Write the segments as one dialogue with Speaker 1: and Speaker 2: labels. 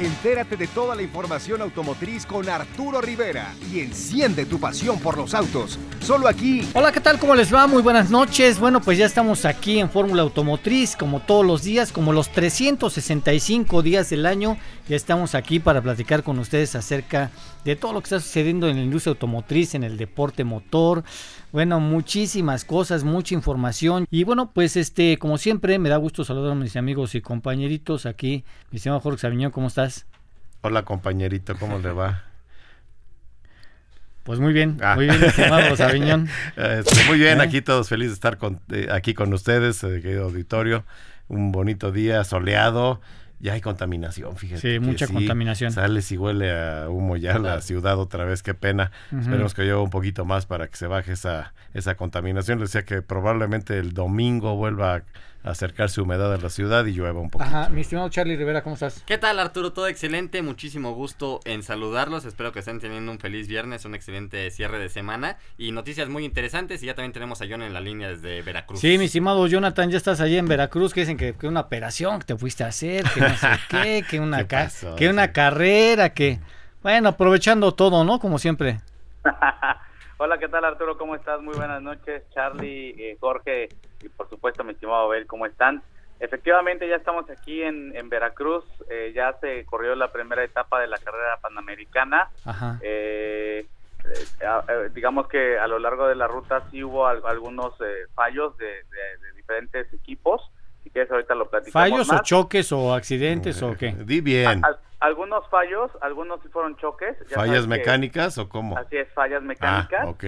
Speaker 1: Entérate de toda la información automotriz con Arturo Rivera y enciende tu pasión por los autos. Solo aquí.
Speaker 2: Hola, ¿qué tal? ¿Cómo les va? Muy buenas noches. Bueno, pues ya estamos aquí en Fórmula Automotriz, como todos los días, como los 365 días del año. Ya estamos aquí para platicar con ustedes acerca de todo lo que está sucediendo en la industria automotriz, en el deporte motor. Bueno, muchísimas cosas, mucha información. Y bueno, pues este, como siempre, me da gusto saludar a mis amigos y compañeritos aquí. Mi estimado Jorge Sabiñón, ¿cómo estás?
Speaker 3: Hola compañerito, ¿cómo le va?
Speaker 2: Pues muy bien, ah. muy bien, estimado Sabiñón.
Speaker 3: Este, muy bien, ¿Eh? aquí todos felices de estar con, eh, aquí con ustedes, eh, querido auditorio. Un bonito día soleado ya hay contaminación, fíjate.
Speaker 2: Sí, mucha contaminación.
Speaker 3: Sales y huele a humo ya la ciudad otra vez, qué pena. Esperemos que lleve un poquito más para que se baje esa, esa contaminación. Les decía que probablemente el domingo vuelva a acercarse humedad a la ciudad y llueva un poco.
Speaker 2: Ajá, mi estimado Charlie Rivera, ¿cómo estás?
Speaker 4: ¿Qué tal Arturo? Todo excelente, muchísimo gusto en saludarlos, espero que estén teniendo un feliz viernes, un excelente cierre de semana y noticias muy interesantes y ya también tenemos a John en la línea desde Veracruz.
Speaker 2: Sí, mi estimado Jonathan, ya estás allí en Veracruz, que dicen que, una operación que te fuiste a hacer, que no sé qué, que una, que una carrera, que... Bueno, aprovechando todo, ¿no? Como siempre.
Speaker 5: Hola, ¿qué tal Arturo? ¿Cómo estás? Muy buenas noches, Charlie, eh, Jorge y por supuesto mi estimado Abel, ¿cómo están? Efectivamente ya estamos aquí en, Veracruz, eh, ya se corrió la primera etapa de la carrera panamericana. Eh, eh, digamos que a lo largo de la ruta sí hubo algunos fallos de, diferentes equipos. Si quieres ahorita lo platicamos
Speaker 2: ¿Fallos o choques o accidentes o qué?
Speaker 3: Di bien.
Speaker 5: Algunos fallos, algunos sí fueron choques.
Speaker 3: ¿Fallas mecánicas o cómo?
Speaker 5: Así es, fallas mecánicas.
Speaker 3: Ah, ok.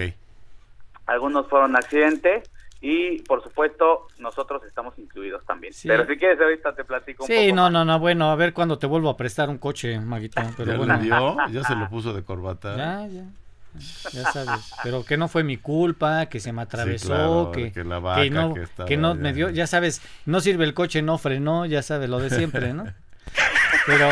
Speaker 5: Algunos fueron accidentes y por supuesto nosotros estamos incluidos también. Pero si quieres ahorita te platico un
Speaker 2: sí,
Speaker 5: Sí,
Speaker 2: no, no, no, bueno, a ver cuándo te vuelvo a prestar un coche, Maguito. Pero
Speaker 3: ¿Ya
Speaker 2: bueno.
Speaker 3: dio? ¿Ya se lo puso de corbata?
Speaker 2: Ya, ya. Ya sabes, pero que no fue mi culpa, que se me atravesó, que,
Speaker 3: que, la vaca,
Speaker 2: no, que, no me dio, ya sabes, no sirve el coche, no frenó, ya sabes, lo de siempre, ¿no? Pero,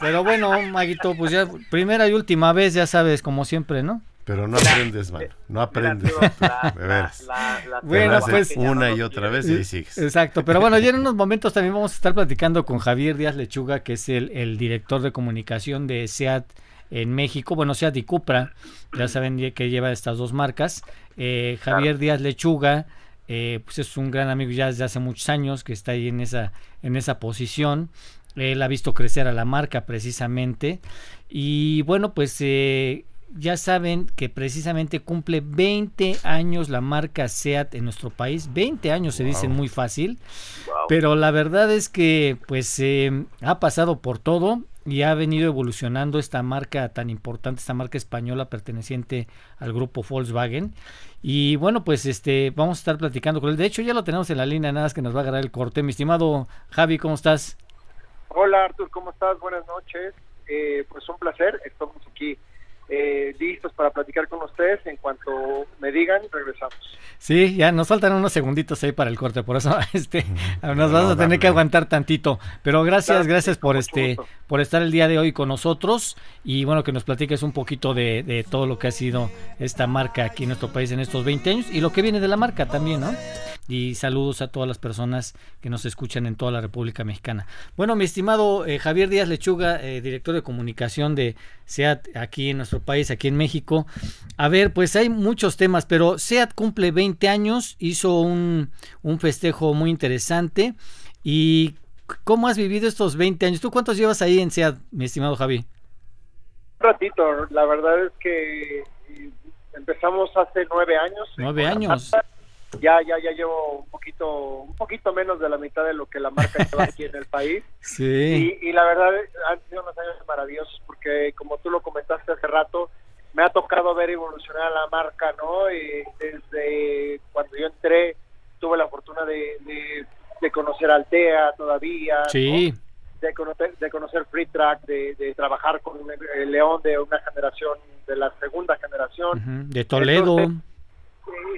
Speaker 2: pero bueno, Maguito, pues ya primera y última vez, ya sabes, como siempre, ¿no?
Speaker 3: Pero no aprendes, man. No aprendes. bueno, pues una y otra vez y sigues.
Speaker 2: Exacto. Pero bueno, ya en unos momentos también vamos a estar platicando con Javier Díaz Lechuga, que es el, el director de comunicación de SEAT en México. Bueno, SEAT y Cupra. Ya saben que lleva estas dos marcas. Eh, Javier Díaz Lechuga. Eh, pues es un gran amigo ya desde hace muchos años que está ahí en esa, en esa posición. Él ha visto crecer a la marca precisamente. Y bueno, pues eh, ya saben que precisamente cumple 20 años la marca SEAT en nuestro país. 20 años se dice muy fácil, pero la verdad es que pues eh, ha pasado por todo y ha venido evolucionando esta marca tan importante, esta marca española perteneciente al grupo Volkswagen. Y bueno, pues este vamos a estar platicando con él. De hecho, ya lo tenemos en la línea, nada más que nos va a agarrar el corte. Mi estimado Javi, ¿cómo estás?
Speaker 6: Hola Artur, ¿cómo estás? Buenas noches. Eh, pues un placer, estamos aquí eh, listos para platicar con ustedes. En cuanto me digan, regresamos.
Speaker 2: Sí, ya nos faltan unos segunditos ahí para el corte, por eso este nos vas a tener que aguantar tantito. Pero gracias, gracias por este por estar el día de hoy con nosotros y bueno que nos platiques un poquito de, de todo lo que ha sido esta marca aquí en nuestro país en estos 20 años y lo que viene de la marca también, ¿no? Y saludos a todas las personas que nos escuchan en toda la República Mexicana. Bueno, mi estimado eh, Javier Díaz Lechuga, eh, director de comunicación de SEAT aquí en nuestro país, aquí en México. A ver, pues hay muchos temas, pero SEAT cumple 20 años, hizo un, un festejo muy interesante. ¿Y cómo has vivido estos 20 años? ¿Tú cuántos llevas ahí en SEAT, mi estimado Javi?
Speaker 6: Un ratito, la verdad es que empezamos hace nueve años.
Speaker 2: Nueve años
Speaker 6: ya ya ya llevo un poquito un poquito menos de la mitad de lo que la marca lleva aquí en el país.
Speaker 2: Sí.
Speaker 6: Y, la verdad han sido unos años maravillosos porque como tú lo comentaste hace rato me ha tocado ver evolucionar la marca no y desde cuando yo entré tuve la fortuna de, de, conocer Altea todavía
Speaker 2: sí.
Speaker 6: De conocer, de conocer Free Track, de, trabajar con el León de una generación, de la segunda generación.
Speaker 2: De Toledo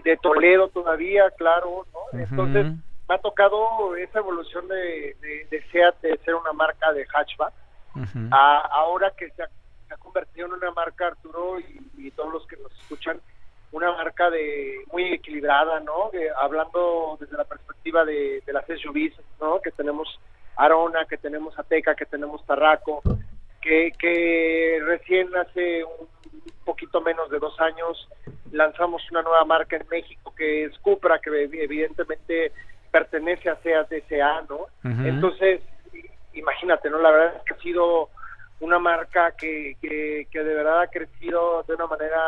Speaker 6: de Toledo todavía, claro, ¿no? Entonces, me ha tocado esa evolución de, de, SEAT de ser una marca de hatchback, a, ahora que se ha, convertido en una marca, Arturo, y, todos los que nos escuchan, una marca de muy equilibrada, ¿no? hablando desde la perspectiva de, de las SUVs, ¿no? Que tenemos Arona, que tenemos Ateca, que tenemos Tarraco, que, que recién hace un poquito menos de dos años lanzamos una nueva marca en México que es Cupra, que evidentemente pertenece a SEAT SA, ¿no? Entonces, imagínate, ¿no? La verdad es que ha sido una marca que, que, de verdad ha crecido de una manera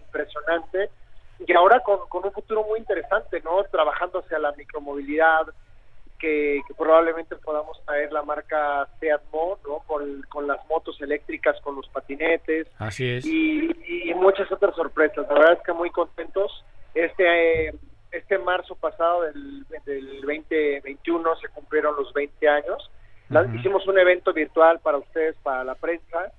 Speaker 6: impresionante y ahora con, con un futuro muy interesante, ¿no? Trabajando hacia la micromovilidad, que, probablemente podamos traer la marca Seat ¿no? Con, con, las motos eléctricas, con los patinetes.
Speaker 2: Así es.
Speaker 6: Y, y, muchas otras sorpresas. La verdad es que muy contentos. Este, este marzo pasado del, del 2021 se cumplieron los 20 años Hicimos un evento virtual para ustedes, para la prensa,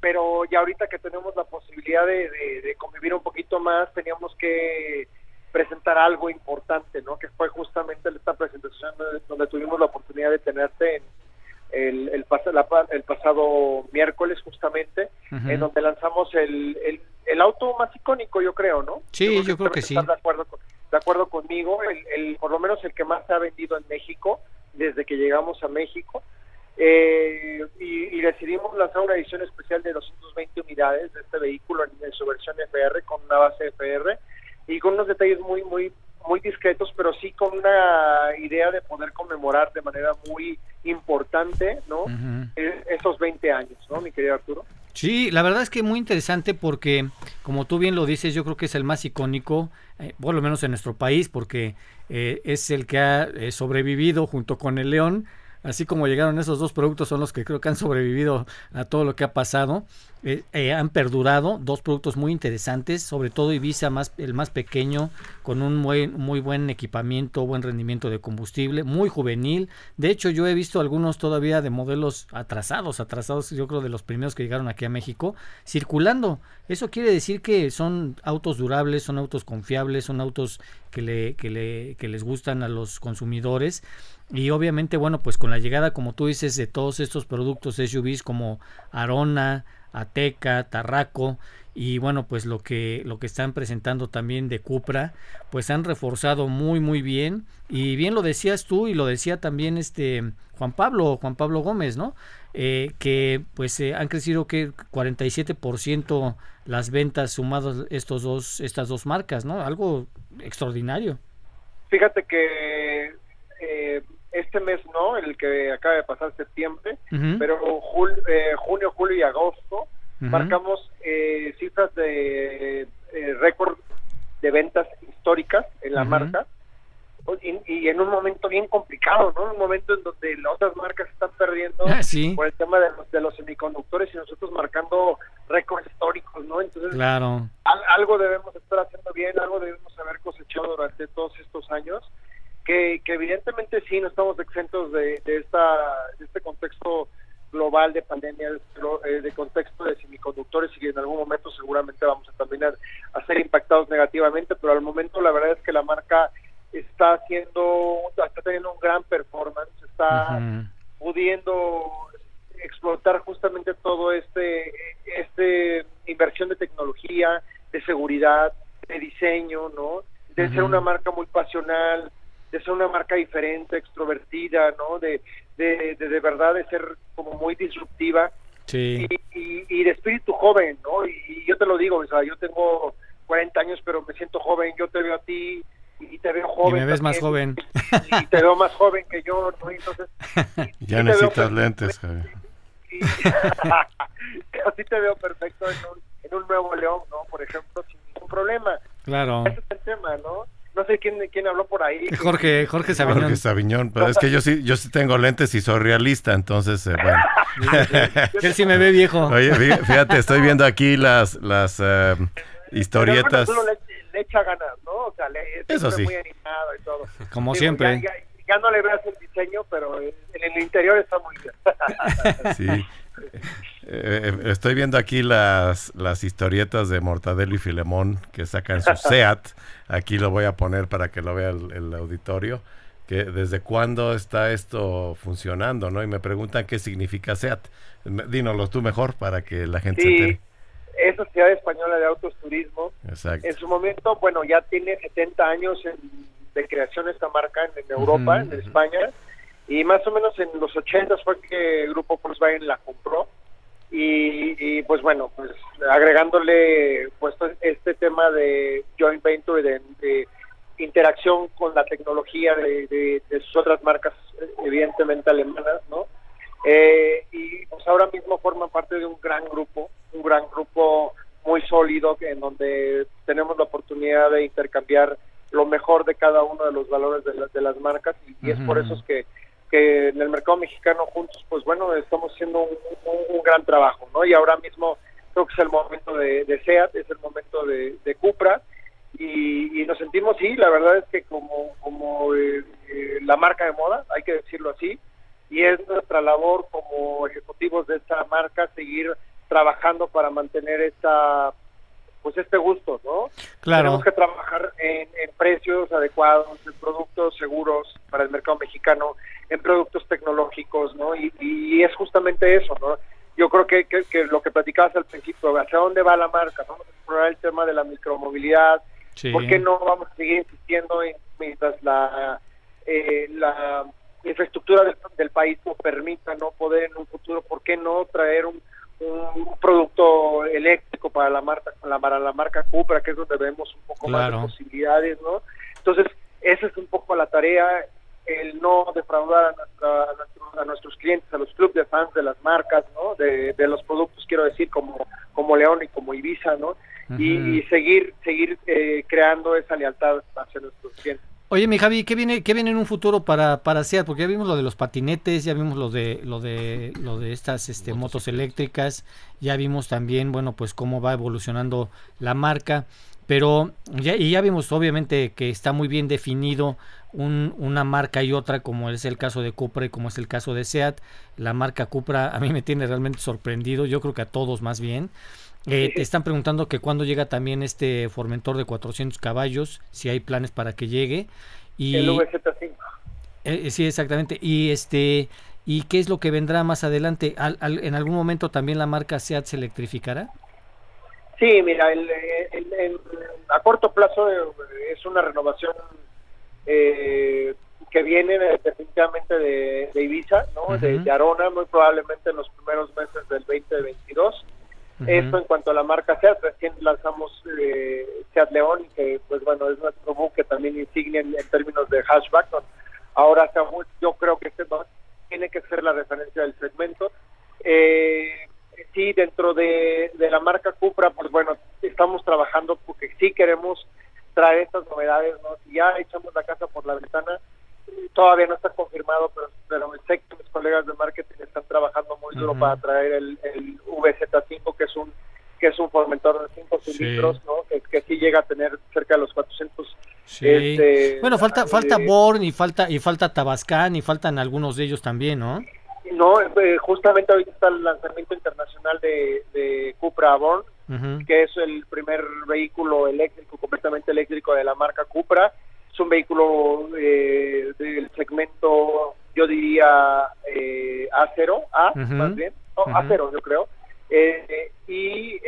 Speaker 6: pero ya ahorita que tenemos la posibilidad de, convivir un poquito más, teníamos que presentar algo importante, ¿no? Que fue justamente esta presentación donde tuvimos la oportunidad de tenerte en el, el, el pasado miércoles justamente, en donde lanzamos el, el, auto más icónico, yo creo, ¿no?
Speaker 2: Sí, yo creo, que, sí.
Speaker 6: De acuerdo, de acuerdo conmigo, el, por lo menos el que más se ha vendido en México, desde que llegamos a México. Eh, y, decidimos lanzar una edición especial de 220 unidades de este vehículo en, su versión FR con una base FR y con unos detalles muy muy muy discretos pero sí con una idea de poder conmemorar de manera muy importante no e, esos 20 años no mi querido Arturo
Speaker 2: Sí, la verdad es que muy interesante porque, como tú bien lo dices, yo creo que es el más icónico, eh, por lo menos en nuestro país, porque eh, es el que ha eh, sobrevivido junto con el León así como llegaron esos dos productos, son los que creo que han sobrevivido a todo lo que ha pasado. Eh, eh, han perdurado dos productos muy interesantes, sobre todo Ibiza, más, el más pequeño, con un muy, muy buen equipamiento, buen rendimiento de combustible, muy juvenil. De hecho, yo he visto algunos todavía de modelos atrasados, atrasados, yo creo de los primeros que llegaron aquí a México, circulando. Eso quiere decir que son autos durables, son autos confiables, son autos que, le, que, le, que les gustan a los consumidores. Y obviamente, bueno, pues con la llegada, como tú dices, de todos estos productos SUVs como Arona, Ateca, Tarraco y bueno, pues lo que lo que están presentando también de Cupra, pues han reforzado muy muy bien y bien lo decías tú y lo decía también este Juan Pablo, Juan Pablo Gómez, ¿no? Eh, que pues eh, han crecido que 47% las ventas sumadas estos dos estas dos marcas, ¿no? Algo extraordinario.
Speaker 6: Fíjate que eh, este mes no, el que acaba de pasar septiembre, pero eh, junio, julio y agosto marcamos eh, cifras de eh, récord de ventas históricas en la marca y, en un momento bien complicado, ¿no? Un momento en donde las otras marcas están perdiendo
Speaker 2: ah,
Speaker 6: por el tema de los, de los semiconductores y nosotros marcando récords históricos, ¿no? Entonces,
Speaker 2: claro.
Speaker 6: algo debemos estar haciendo bien, algo debemos haber cosechado durante todos estos años que, evidentemente sí no estamos exentos de, esta, de este contexto global de pandemia, de, eh, contexto de semiconductores y que en algún momento seguramente vamos a terminar a ser impactados negativamente, pero al momento la verdad es que la marca está haciendo, está teniendo un gran performance, está pudiendo explotar justamente todo este, este inversión de tecnología, de seguridad, de diseño, ¿no? De ser una marca muy pasional, de ser una marca diferente, extrovertida, ¿no? De, de, de, verdad de ser como muy disruptiva
Speaker 2: sí.
Speaker 6: y, y, de espíritu joven, ¿no? Y, yo te lo digo, o sea, yo tengo 40 años, pero me siento joven, yo te veo a ti y te veo joven.
Speaker 2: Y me ves más joven.
Speaker 6: Y, te veo más joven que yo, ¿no? Entonces,
Speaker 3: ya necesitas lentes, Javier.
Speaker 6: así te veo perfecto en un, en un nuevo León, ¿no? Por ejemplo, sin ningún problema.
Speaker 2: Claro.
Speaker 6: Ese es el tema, ¿no? No sé quién, quién habló por ahí.
Speaker 2: Jorge, Jorge Sabiñón.
Speaker 3: Jorge Sabiñón, pero es que yo sí, yo sí tengo lentes y soy realista, entonces, eh, bueno.
Speaker 2: Él sí me ve viejo.
Speaker 3: Oye, fíjate, estoy viendo aquí las, las uh, historietas.
Speaker 6: Pero le, le, echa ganas, ¿no? O sea, le,
Speaker 3: Eso sí.
Speaker 6: muy animado y todo.
Speaker 2: Como siempre.
Speaker 6: Ya, ya, no le veas el diseño, pero en, en el interior está muy bien.
Speaker 3: sí. Eh, estoy viendo aquí las, las historietas de Mortadelo y Filemón que sacan su SEAT. Aquí lo voy a poner para que lo vea el, auditorio. Que desde cuándo está esto funcionando, ¿no? Y me preguntan qué significa SEAT. Dínoslo tú mejor para que la gente
Speaker 6: se
Speaker 3: entere.
Speaker 6: Es Sociedad Española de Autos Turismo.
Speaker 3: Exacto.
Speaker 6: En su momento, bueno, ya tiene 70 años de creación esta marca en, Europa, en España. Y más o menos en los 80 fue que el grupo Volkswagen la compró y, pues bueno, pues agregándole pues este tema de joint venture, de, de interacción con la tecnología de, sus otras marcas, evidentemente alemanas, ¿no? Eh, y pues ahora mismo forman parte de un gran grupo, un gran grupo muy sólido en donde tenemos la oportunidad de intercambiar lo mejor de cada uno de los valores de, de las marcas y, es por eso es que, que en el mercado mexicano juntos, pues bueno, estamos haciendo un, gran trabajo, ¿no? Y ahora mismo creo que es el momento de, SEAT, es el momento de, de Cupra y, nos sentimos, sí, la verdad es que como, como eh, eh, la marca de moda, hay que decirlo así, y es nuestra labor como ejecutivos de esta marca seguir trabajando para mantener esta pues este gusto, ¿no?
Speaker 2: Claro.
Speaker 6: Tenemos que trabajar en, precios adecuados, en productos seguros para el mercado mexicano, en productos tecnológicos, ¿no? Y, es justamente eso, ¿no? Yo creo que, que, lo que platicabas al principio, ¿hacia dónde va la marca? Vamos a explorar el tema de la micromovilidad, ¿por qué no vamos a seguir insistiendo en, mientras la, eh, la infraestructura del, del país nos permita no poder en un futuro, ¿por qué no traer un un producto eléctrico para la marca para la marca Cupra que es donde vemos un poco más de posibilidades no entonces esa es un poco la tarea el no defraudar a, nuestros clientes a los clubes de fans de las marcas no de, los productos quiero decir como como León y como Ibiza no y, seguir seguir eh, creando esa lealtad hacia nuestros clientes
Speaker 2: Oye, mi Javi, ¿qué viene, qué viene en un futuro para, para SEAT? Porque ya vimos lo de los patinetes, ya vimos lo de, lo de, lo de estas este, motos eléctricas, ya vimos también, bueno, pues cómo va evolucionando la marca, pero ya, y ya vimos obviamente que está muy bien definido un, una marca y otra, como es el caso de Cupra y como es el caso de SEAT. La marca Cupra a mí me tiene realmente sorprendido, yo creo que a todos más bien. Eh, te están preguntando que cuándo llega también este Formentor de 400 caballos, si hay planes para que llegue. Y,
Speaker 6: el VZ5.
Speaker 2: Eh, sí, exactamente. Y este y qué es lo que vendrá más adelante. ¿En algún momento también la marca SEAT se electrificará?
Speaker 6: Sí, mira, a corto plazo eh, es una renovación que viene definitivamente de, Ibiza, ¿no? de, de, Arona, muy probablemente en los primeros meses del 2022 esto en cuanto a la marca SEAT, recién lanzamos eh, SEAT León, que pues bueno, es nuestro buque también insignia en, términos de hatchback. Ahora yo creo que este tiene que ser la referencia del segmento. Eh, sí, dentro de, la marca Cupra, pues bueno, estamos trabajando porque sí queremos traer estas novedades, ¿no? Si ya echamos la casa por la ventana, todavía no está confirmado, pero, pero sé que mis colegas de marketing están trabajando muy duro para traer el, el 200 sí. ¿no? Que, que, aquí llega a tener cerca de los 400.
Speaker 2: Sí. Este, bueno, falta, eh, falta Born y falta, y falta Tabascán y faltan algunos de ellos también, ¿no?
Speaker 6: No, eh, justamente ahorita está el lanzamiento internacional de, de Cupra Born, que es el primer vehículo eléctrico, completamente eléctrico de la marca Cupra. Es un vehículo eh, del segmento, yo diría, eh, A0, A, uh más bien, no, uh. A0 yo creo. Eh, y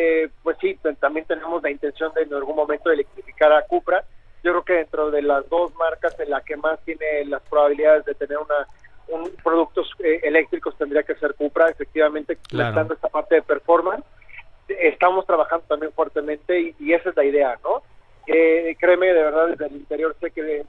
Speaker 6: sí, también tenemos la intención de en algún momento electrificar a Cupra. Yo creo que dentro de las dos marcas en la que más tiene las probabilidades de tener una un productos eléctricos tendría que ser Cupra, efectivamente, claro. esta parte de performance. Estamos trabajando también fuertemente y, y esa es la idea, ¿no? Eh, créeme, de verdad, desde el interior sé que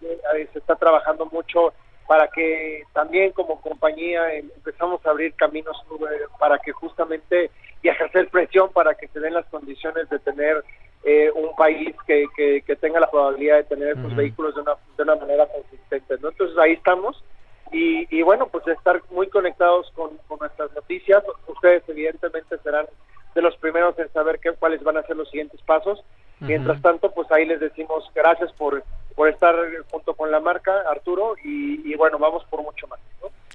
Speaker 6: se está trabajando mucho para que también como compañía em, empezamos a abrir caminos eh, para que justamente y ejercer presión para que se den las condiciones de tener eh, un país que, que, tenga la probabilidad de tener estos vehículos de una, de una manera consistente. Entonces ahí estamos y, y, bueno, pues estar muy conectados con, con nuestras noticias. Ustedes evidentemente serán de los primeros en saber qué, cuáles van a ser los siguientes pasos Mientras tanto, pues ahí les decimos gracias por, por estar junto con la marca, Arturo, y, bueno, vamos por mucho más.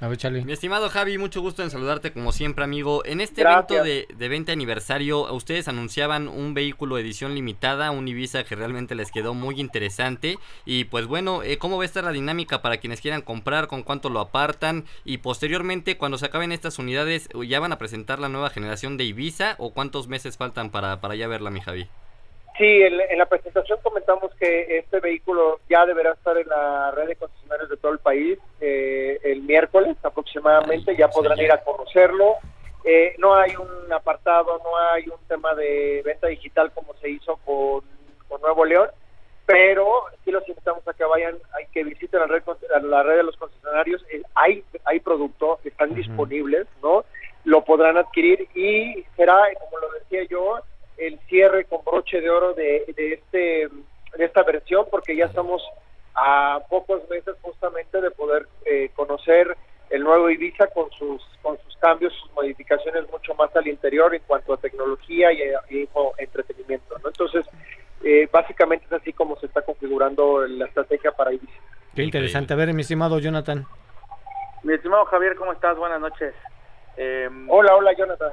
Speaker 2: A ver, Charlie.
Speaker 4: Mi estimado Javi, mucho gusto en saludarte como siempre, amigo. En este evento de, de 20 aniversario, ustedes anunciaban un vehículo edición limitada, un Ibiza que realmente les quedó muy interesante. Y pues bueno, eh, ¿cómo va a estar la dinámica para quienes quieran comprar? ¿Con cuánto lo apartan? Y posteriormente, cuando se acaben estas unidades, ¿ya van a presentar la nueva generación de Ibiza? ¿O cuántos meses faltan para, para ya verla, mi Javi?
Speaker 6: Sí, en, la presentación comentamos que este vehículo ya deberá estar en la red de concesionarios de todo el país eh, el miércoles aproximadamente, ya podrán ir a conocerlo. Eh, no hay un apartado, no hay un tema de venta digital como se hizo con, Nuevo León, pero sí los invitamos a que vayan, hay que visiten la red, la red de los concesionarios, eh, hay, hay productos, están disponibles, ¿no? Lo podrán adquirir y será, como lo decía yo, el cierre con broche de oro de, de, este, de esta versión, porque ya estamos a pocos meses justamente de poder eh, conocer el nuevo Ibiza con sus con sus cambios, sus modificaciones mucho más al interior en cuanto a tecnología y, entretenimiento. ¿no? Entonces, eh, básicamente es así como se está configurando la estrategia para Ibiza.
Speaker 2: Qué interesante. A ver, mi estimado Jonathan.
Speaker 5: Mi estimado Javier, ¿cómo estás? Buenas noches.
Speaker 6: Em, hola, hola, Jonathan.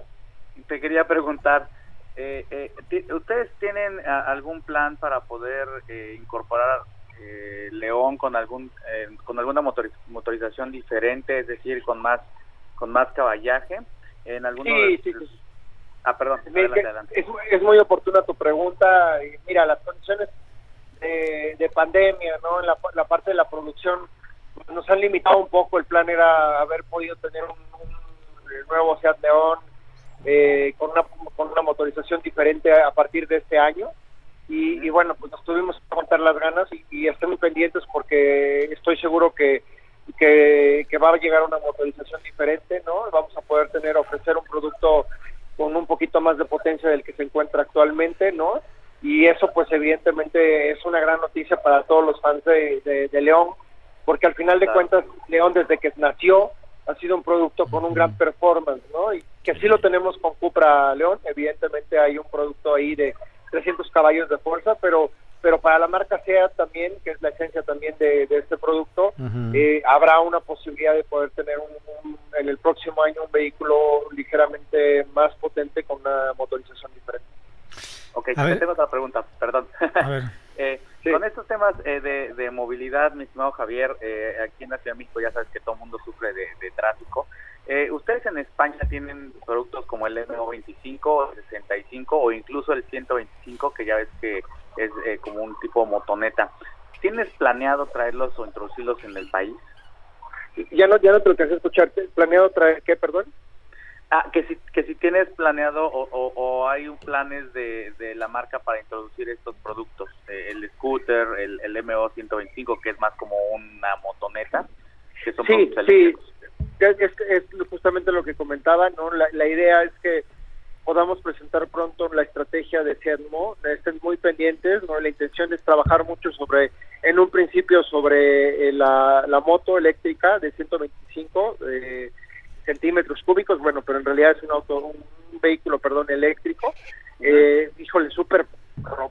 Speaker 5: Te quería preguntar, eh, eh, ¿ustedes tienen algún plan para poder incorporar eh, León con algún eh, con alguna motorización diferente, es decir, con más con más caballaje en alguno
Speaker 6: sí, sí,
Speaker 5: Ah, perdón,
Speaker 6: Es, muy oportuna tu pregunta. Mira, las condiciones de, pandemia, ¿no? En la, parte de la producción pues, nos han limitado un poco. El plan era haber podido tener un, nuevo Seat León eh, con, una, con una motorización diferente a partir de este año. Y, bueno, pues nos tuvimos que aguantar las ganas y, y estén muy pendientes porque estoy seguro que, que, va a llegar una motorización diferente, ¿no? Vamos a poder tener, ofrecer un producto con un poquito más de potencia del que se encuentra actualmente, ¿no? Y eso pues evidentemente es una gran noticia para todos los fans de, de, León, porque al final de cuentas León desde que nació ha sido un producto con un gran performance, ¿no? Y que sí lo tenemos con Cupra León, evidentemente hay un producto ahí de 300 caballos de fuerza, pero pero para la marca SEAT también, que es la esencia también de, este producto, eh, habrá una posibilidad de poder tener un, en el próximo año un vehículo ligeramente más potente con una motorización diferente.
Speaker 5: Ok, tengo otra pregunta, perdón. Con estos temas eh, de, de, movilidad, mi estimado Javier, aquí en la Ciudad de México ya sabes que todo el mundo sufre de, de tráfico. Eh, ¿Ustedes en España tienen productos como el MO25, el 65 o incluso el 125, que ya ves que es eh, como un tipo motoneta? ¿Tienes planeado traerlos o introducirlos en el país?
Speaker 6: Ya no, ya no te lo que escuchar. ¿Planeado traer qué, perdón?
Speaker 5: Ah, que si, que si tienes planeado o, o, hay planes de, de, la marca para introducir estos productos, eh, el scooter, el, el MO 125, que es más como una motoneta, que son
Speaker 6: sí, sí. es, es, justamente lo que comentaba, ¿no? La, idea es que podamos presentar pronto la estrategia de CEDMO, estén muy pendientes, ¿no? La intención es trabajar mucho sobre, en un principio sobre eh, la, la moto eléctrica de 125 eh, centímetros cúbicos, bueno, pero en realidad es un auto, un vehículo, perdón, eléctrico, eh, híjole, súper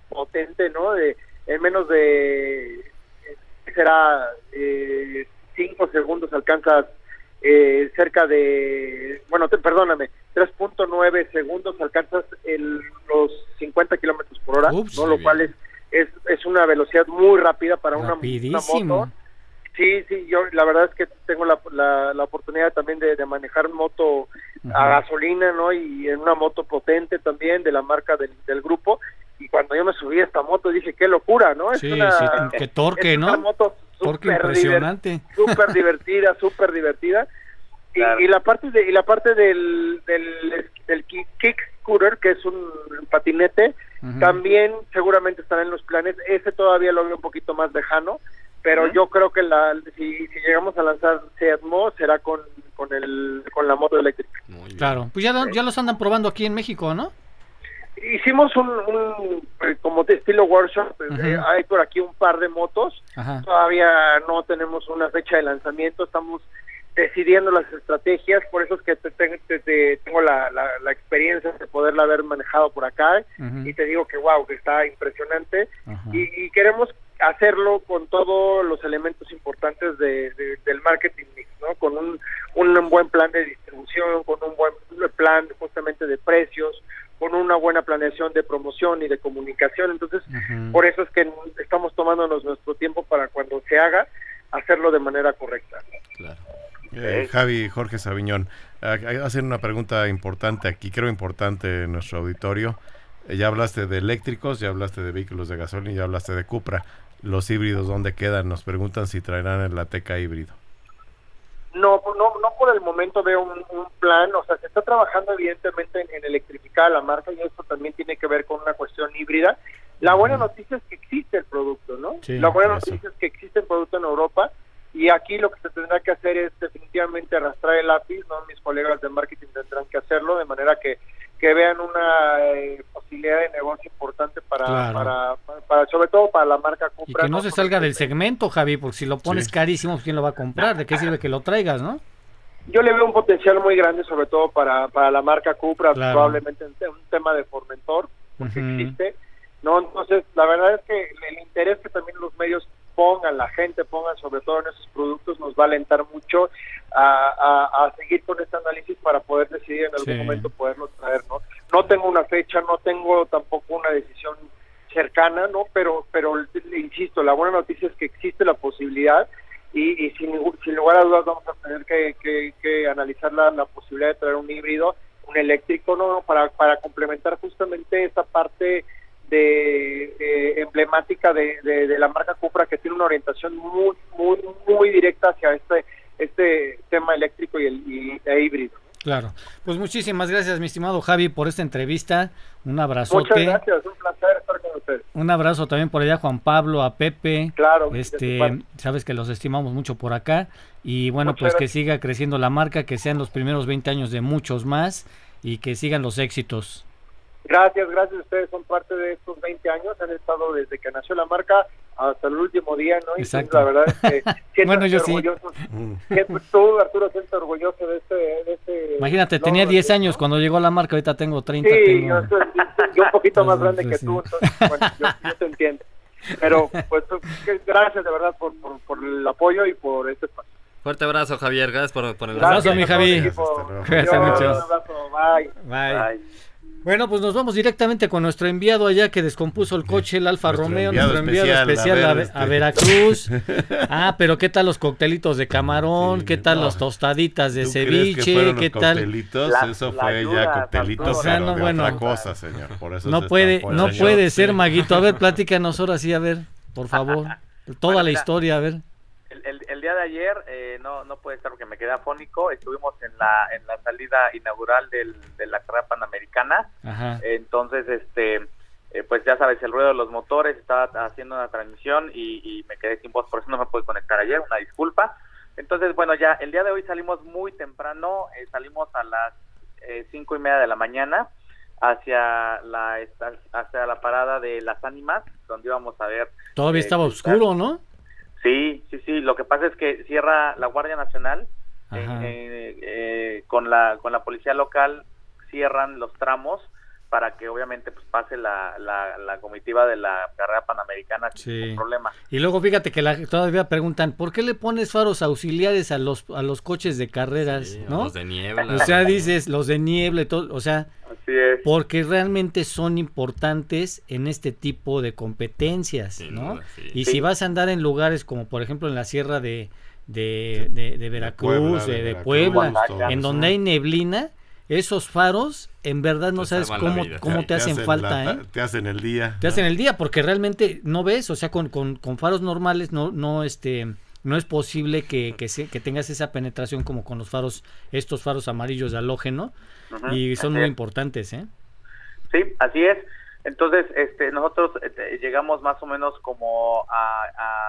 Speaker 6: potente, ¿no? De, en menos de, será, eh, cinco segundos alcanzas eh, cerca de, bueno, perdóname, 3.9 segundos alcanzas el, los 50 kilómetros por hora, ¿no? lo cual es, es, es, una velocidad muy rápida para una, moto. Sí, sí, yo la verdad es que tengo la, la, oportunidad también de, manejar moto a gasolina, ¿no? Y en una moto potente también de la marca del, del grupo. Y cuando yo me subí a esta moto dije, qué locura, ¿no?
Speaker 2: Es una, qué torque, es una
Speaker 6: moto
Speaker 2: porque impresionante.
Speaker 6: Súper divertida, súper divertida. Y, la parte de y la parte del, del, kick scooter, que es un patinete, también seguramente estará en los planes. Ese todavía lo veo un poquito más lejano, pero yo creo que la si, si llegamos a lanzar Seatmo será con, con, el, con la moto eléctrica.
Speaker 2: Claro, pues ya, ya los andan probando aquí en México, ¿no?
Speaker 6: Hicimos un, eh, como de estilo workshop, eh, hay por aquí un par de motos, todavía no tenemos una fecha de lanzamiento, estamos decidiendo las estrategias, por eso es que te, tengo la, la, experiencia de poderla haber manejado por acá y te digo que wow, que está impresionante. Y, queremos hacerlo con todos los elementos importantes de, del marketing mix, ¿no? Con un, un buen plan de distribución, con un buen plan justamente de precios, con una buena planeación de promoción y de comunicación. Entonces, por eso es que estamos tomándonos nuestro tiempo para cuando se haga, hacerlo de manera correcta.
Speaker 3: Claro. Eh, Javi Jorge Sabiñón, hacer una pregunta importante aquí, creo importante en nuestro auditorio. Eh, ya hablaste de eléctricos, ya hablaste de vehículos de gasolina, ya hablaste de Cupra. Los híbridos, ¿dónde quedan? Nos preguntan si traerán el Ateca híbrido.
Speaker 6: No, no, no por el momento veo un, plan, o sea, se está trabajando evidentemente en, electrificar la marca y esto también tiene que ver con una cuestión híbrida. La buena noticia es que existe el producto, ¿no? la buena noticia es que existe el producto en Europa y aquí lo que se tendrá que hacer es definitivamente arrastrar el lápiz, ¿no? Mis colegas de marketing tendrán que hacerlo de manera que que vean una eh, posibilidad de negocio importante para, para, sobre todo para la marca
Speaker 2: Cupra. Y que no, se salga del segmento, Javi, porque si lo pones carísimo, pues, ¿quién lo va a comprar? ¿De qué sirve que lo traigas, no?
Speaker 6: Yo le veo un potencial muy grande, sobre todo para, para la marca Cupra, probablemente un tema de Formentor, porque existe. No, entonces, la verdad es que el interés que también los medios pongan, la gente ponga sobre todo en esos productos, nos va a alentar mucho a, seguir con este análisis para poder decidir en algún momento poderlo traer, ¿no? No tengo una fecha, no tengo tampoco una decisión cercana, ¿no? Pero, pero insisto, la buena noticia es que existe la posibilidad y, sin, sin, lugar a dudas vamos a tener que, analizar la, la, posibilidad de traer un híbrido, un eléctrico, ¿no? Para, para complementar justamente esa parte de, emblemática de, de, la marca Cupra que tiene una orientación muy muy muy directa hacia este este tema eléctrico y el y, e híbrido.
Speaker 2: Claro. Pues muchísimas gracias, mi estimado Javi, por esta entrevista. Un abrazote.
Speaker 6: Muchas gracias, un placer estar con ustedes.
Speaker 2: Un abrazo también por allá Juan Pablo, a Pepe.
Speaker 6: Claro.
Speaker 2: Este, sabes que los estimamos mucho por acá y bueno, pues que siga creciendo la marca, que sean los primeros 20 años de muchos más y que sigan los éxitos.
Speaker 6: Gracias, gracias. Ustedes son parte de estos 20 años. Han estado desde que nació la marca hasta el último día, ¿no?
Speaker 2: Exacto.
Speaker 6: la verdad es que
Speaker 2: bueno, yo sí.
Speaker 6: tú, Arturo, sientes orgulloso de este, de este
Speaker 2: Imagínate, tenía 10 años cuando llegó la marca, ahorita tengo 30.
Speaker 6: Sí, Yo, un poquito más grande que tú, entonces, bueno, yo, te entiendo. Pero, pues, gracias de verdad por, por, el apoyo y por este espacio.
Speaker 4: Fuerte abrazo, Javier. Gracias por, por el
Speaker 2: abrazo, mi Javi.
Speaker 6: Gracias mucho. Un abrazo. Bye.
Speaker 2: Bye. Bueno, pues nos vamos directamente con nuestro enviado allá que descompuso el coche, el Alfa Romeo, nuestro enviado especial, a, este. Veracruz. ah, pero ¿qué tal los coctelitos de camarón? ¿Qué tal las tostaditas de ceviche? ¿Qué tal?
Speaker 3: Coctelitos? eso fue ya coctelitos, o no, bueno, otra cosa, señor. Por eso
Speaker 2: no puede, no puede ser, Maguito. A ver, platícanos ahora sí, a ver, por favor. Toda la historia, a ver
Speaker 5: el, día de ayer eh, no, no puede estar porque me quedé afónico. Estuvimos en la, en la salida inaugural del, de la carrera panamericana. Entonces, este, eh, pues ya sabes, el ruido de los motores, estaba haciendo una transmisión y, me quedé sin voz, por eso no me pude conectar ayer, una disculpa. Entonces, bueno, ya el día de hoy salimos muy temprano, eh, salimos a las cinco y media de la mañana hacia la hacia la parada de las ánimas donde íbamos a ver
Speaker 2: todavía estaba oscuro no
Speaker 5: Sí, sí, sí. Lo que pasa es que cierra la Guardia Nacional eh, eh, con la con la policía local cierran los tramos para que obviamente pues pase la, la, comitiva de la carrera panamericana sin problema.
Speaker 2: Y luego fíjate que la, todavía preguntan, ¿por qué le pones faros auxiliares a los a los coches de carreras, no?
Speaker 4: Los de niebla.
Speaker 2: O sea, dices los de niebla y todo, o sea, porque realmente son importantes en este tipo de competencias, ¿no? Y si vas a andar en lugares como por ejemplo en la sierra de, de, de, Veracruz, de, Puebla, en donde hay neblina, esos faros en verdad no sabes cómo, cómo te, hacen, falta, ¿eh?
Speaker 3: Te hacen el día.
Speaker 2: Te hacen el día porque realmente no ves, o sea, con, con, con faros normales no, no, este, no es posible que, que, que tengas esa penetración como con los faros, estos faros amarillos de halógeno y son muy importantes, ¿eh?
Speaker 5: Sí, así es. Entonces, este, nosotros este, llegamos más o menos como a,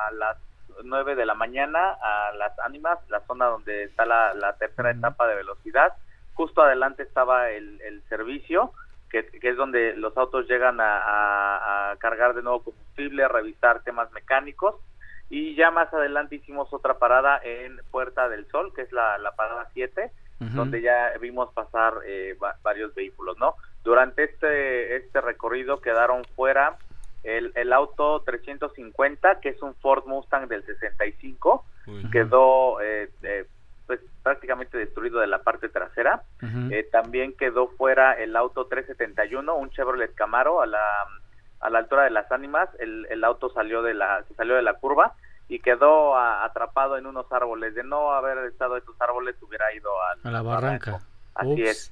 Speaker 5: a, las 9 de la mañana a las ánimas, la zona donde está la, la tercera etapa de velocidad. Justo adelante estaba el, el servicio, que, que, es donde los autos llegan a, a, cargar de nuevo combustible, a revisar temas mecánicos. Y ya más adelante hicimos otra parada en Puerta del Sol, que es la, la parada 7, donde ya vimos pasar eh, varios vehículos, ¿no? Durante este, este recorrido quedaron fuera el, el auto 350, que es un Ford Mustang del 65, quedó eh, pues prácticamente destruido de la parte trasera. Eh, también quedó fuera el auto 371, un Chevrolet Camaro a la a la altura de las ánimas. El, el auto salió de la salió de la curva y quedó atrapado en unos árboles. De no haber estado estos árboles, hubiera ido
Speaker 2: a la barranca.
Speaker 5: Así es.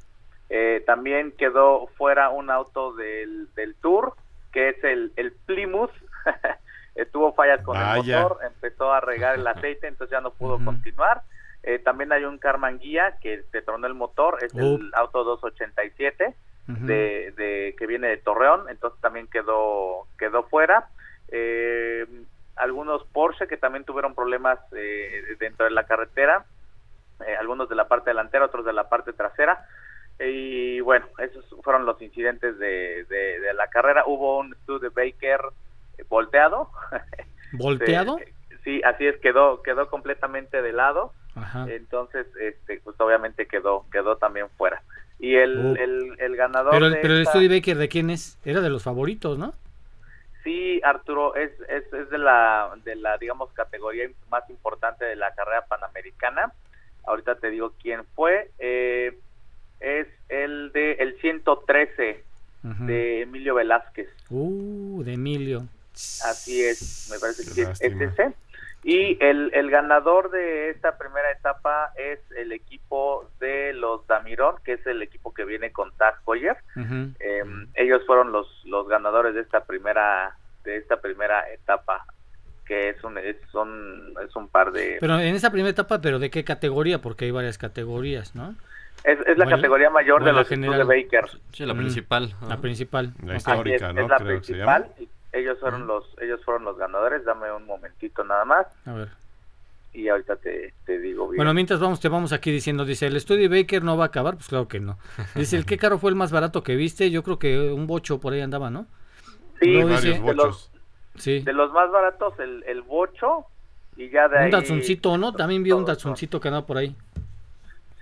Speaker 5: Eh, también quedó fuera un auto del, del Tour, que es el, el Plymouth. Tuvo fallas con el motor, empezó a regar el aceite, entonces ya no pudo continuar. Eh, también hay un Carman Guía que se tronó el motor, es el auto 287 de, de, que viene de Torreón, entonces también quedó, quedó fuera. Eh, algunos Porsche que también tuvieron problemas eh, dentro de la carretera, algunos de la parte delantera, otros de la parte trasera. Y bueno, esos fueron los incidentes de, de, la carrera. Hubo un Studebaker volteado.
Speaker 2: ¿Volteado?
Speaker 5: sí, así es, quedó, quedó completamente de lado. Entonces, este, pues obviamente quedó, quedó también fuera. Y el, el, ganador.
Speaker 2: Pero, pero el Studebaker, ¿de quién es? Era de los favoritos, ¿no?
Speaker 5: Sí, Arturo, es, es, es de la, de la, digamos, categoría más importante de la carrera panamericana. Ahorita te digo quién fue. Eh, es el de el 113 de Emilio Velázquez.
Speaker 2: Uh, de Emilio.
Speaker 5: Así es, me parece que es ese. Y el, el ganador de esta primera etapa es el equipo de los Damirón, que es el equipo que viene con Tag Heuer. Em, ellos fueron los, los ganadores de esta primera de esta primera etapa que es un es, son, es un par de
Speaker 2: pero en esa primera etapa pero de qué categoría porque hay varias categorías no
Speaker 5: es, es la categoría mayor de los de Baker.
Speaker 4: Sí la principal
Speaker 2: la principal
Speaker 3: la histórica
Speaker 5: no es la principal ellos fueron los ellos fueron los ganadores dame un momentito nada más
Speaker 2: a ver
Speaker 5: y ahorita te, digo bien.
Speaker 2: Bueno, mientras vamos, te vamos aquí diciendo, dice, ¿el Studio Baker no va a acabar? Pues claro que no. Dice, ¿el qué caro fue el más barato que viste? Yo creo que un bocho por ahí andaba, ¿no?
Speaker 5: Sí, de, los, sí. de los más baratos, el, el bocho y ya de
Speaker 2: un Datsuncito, ¿no? También vi un Datsuncito que andaba por ahí.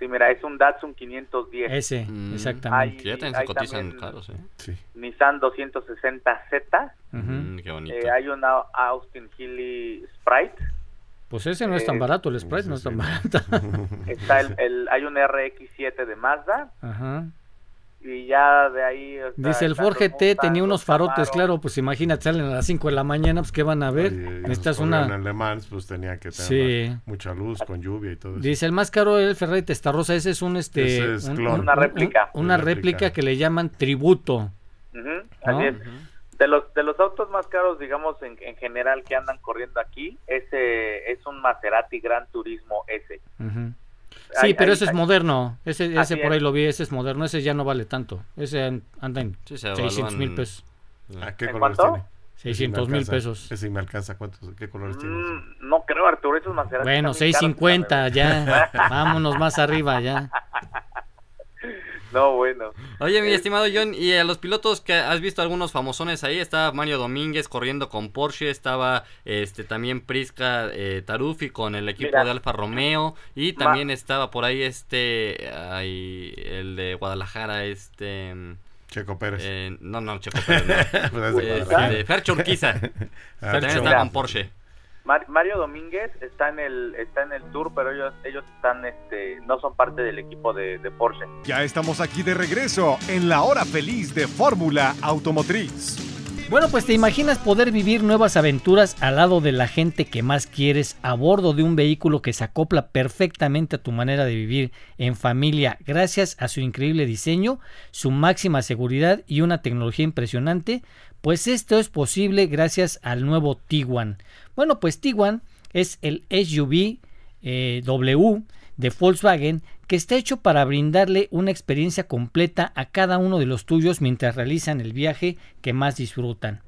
Speaker 5: Sí, mira, es un Datsun 510.
Speaker 2: Ese, mm. exactamente.
Speaker 4: ya también se cotizan caros, ¿eh?
Speaker 5: Sí. Nissan 260Z.
Speaker 4: Mm, qué bonito.
Speaker 5: Eh, hay una Austin Healy Sprite.
Speaker 2: Pues ese no es tan eh, barato, el Sprite no es tan barato.
Speaker 5: Está el, el, hay un RX7 de Mazda. Ajá y ya de ahí...
Speaker 2: Dice el Ford GT tenía unos farotes, claro, pues imagínate, salen a las 5 de la mañana, pues ¿qué van a ver?
Speaker 3: Estas una... En Le Mans, pues tenía que tener mucha luz con lluvia y todo eso.
Speaker 2: Dice, el más caro el Ferrari Testarossa, ese es un, este...
Speaker 5: una réplica.
Speaker 2: una réplica que le llaman tributo.
Speaker 5: Así es. De los, de los autos más caros, digamos, en, en, general que andan corriendo aquí, ese es un Maserati Gran Turismo S.
Speaker 2: Sí, pero ese es moderno. Ese, ese por ahí lo vi, ese es moderno. Ese ya no vale tanto. Ese anda en 600 mil pesos.
Speaker 3: ¿A qué colores tiene?
Speaker 2: 600 mil pesos.
Speaker 3: Ese me alcanza. ¿Cuántos, ¿Qué colores tiene?
Speaker 5: Mm, no creo, Arturo. Eso es más
Speaker 2: Bueno, 650 ya. Vámonos más arriba ya.
Speaker 5: No, bueno.
Speaker 4: Oye, mi estimado John, y a los pilotos que has visto algunos famosones ahí, estaba Mario Domínguez corriendo con Porsche, estaba este también Prisca eh, Tarufi con el equipo de Alfa Romeo y también estaba por ahí este ahí, el de Guadalajara, este
Speaker 3: Checo Pérez.
Speaker 4: Eh, no, no, Checo Pérez. No. pues este, Fercho Urquiza. también estaba con Porsche.
Speaker 5: Mario Domínguez está en el está en el tour, pero ellos ellos están este no son parte del equipo de, de Porsche.
Speaker 1: Ya estamos aquí de regreso en la hora feliz de Fórmula Automotriz.
Speaker 2: Bueno, pues te imaginas poder vivir nuevas aventuras al lado de la gente que más quieres a bordo de un vehículo que se acopla perfectamente a tu manera de vivir en familia gracias a su increíble diseño, su máxima seguridad y una tecnología impresionante. Pues esto es posible gracias al nuevo Tiguan. Bueno, pues Tiguan es el SUV eh, W de Volkswagen que está hecho para brindarle una experiencia completa a cada uno de los tuyos mientras realizan el viaje que más disfrutan.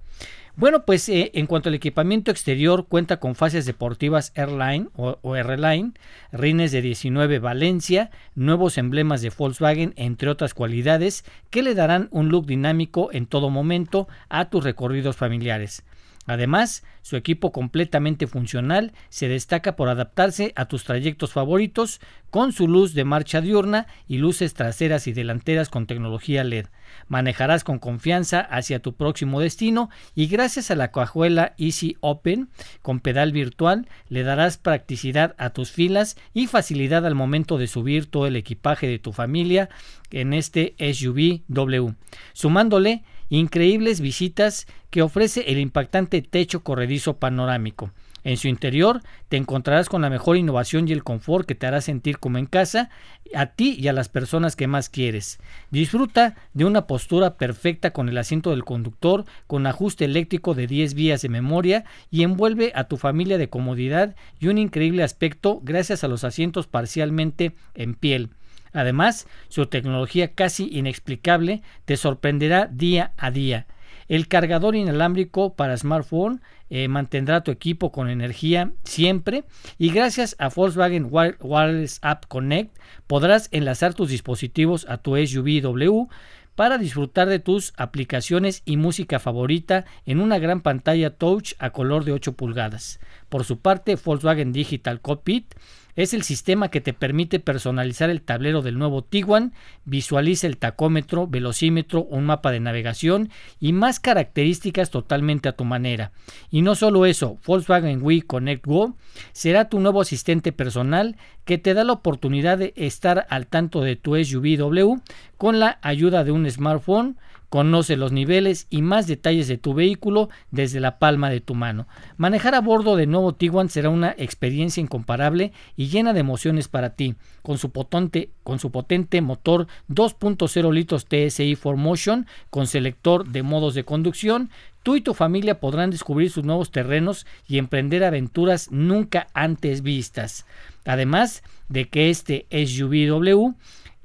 Speaker 2: Bueno, pues eh, en cuanto al equipamiento exterior, cuenta con fases deportivas Airline o, o R-Line, rines de 19 Valencia, nuevos emblemas de Volkswagen, entre otras cualidades que le darán un look dinámico en todo momento a tus recorridos familiares. Además, su equipo completamente funcional se destaca por adaptarse a tus trayectos favoritos con su luz de marcha diurna y luces traseras y delanteras con tecnología LED. Manejarás con confianza hacia tu próximo destino y gracias a la cajuela Easy Open con pedal virtual le darás practicidad a tus filas y facilidad al momento de subir todo el equipaje de tu familia en este SUV W, sumándole increíbles visitas que ofrece el impactante techo corredizo panorámico. En su interior te encontrarás con la mejor innovación y el confort que te hará sentir como en casa, a ti y a las personas que más quieres. Disfruta de una postura perfecta con el asiento del conductor, con ajuste eléctrico de 10 vías de memoria y envuelve a tu familia de comodidad y un increíble aspecto gracias a los asientos parcialmente en piel. Además, su tecnología casi inexplicable te sorprenderá día a día. El cargador inalámbrico para smartphone eh, mantendrá tu equipo con energía siempre y gracias a Volkswagen Wireless App Connect podrás enlazar tus dispositivos a tu SUV W para disfrutar de tus aplicaciones y música favorita en una gran pantalla touch a color de 8 pulgadas. Por su parte, Volkswagen Digital Cockpit es el sistema que te permite personalizar el tablero del nuevo Tiguan, visualiza el tacómetro, velocímetro, un mapa de navegación y más características totalmente a tu manera. Y no solo eso, Volkswagen Wii Connect Go será tu nuevo asistente personal que te da la oportunidad de estar al tanto de tu SUV con la ayuda de un smartphone Conoce los niveles y más detalles de tu vehículo desde la palma de tu mano. Manejar a bordo de nuevo Tiguan será una experiencia incomparable y llena de emociones para ti. Con su potente, con su potente motor 2.0 litros TSI 4Motion con selector de modos de conducción, tú y tu familia podrán descubrir sus nuevos terrenos y emprender aventuras nunca antes vistas. Además de que este SUV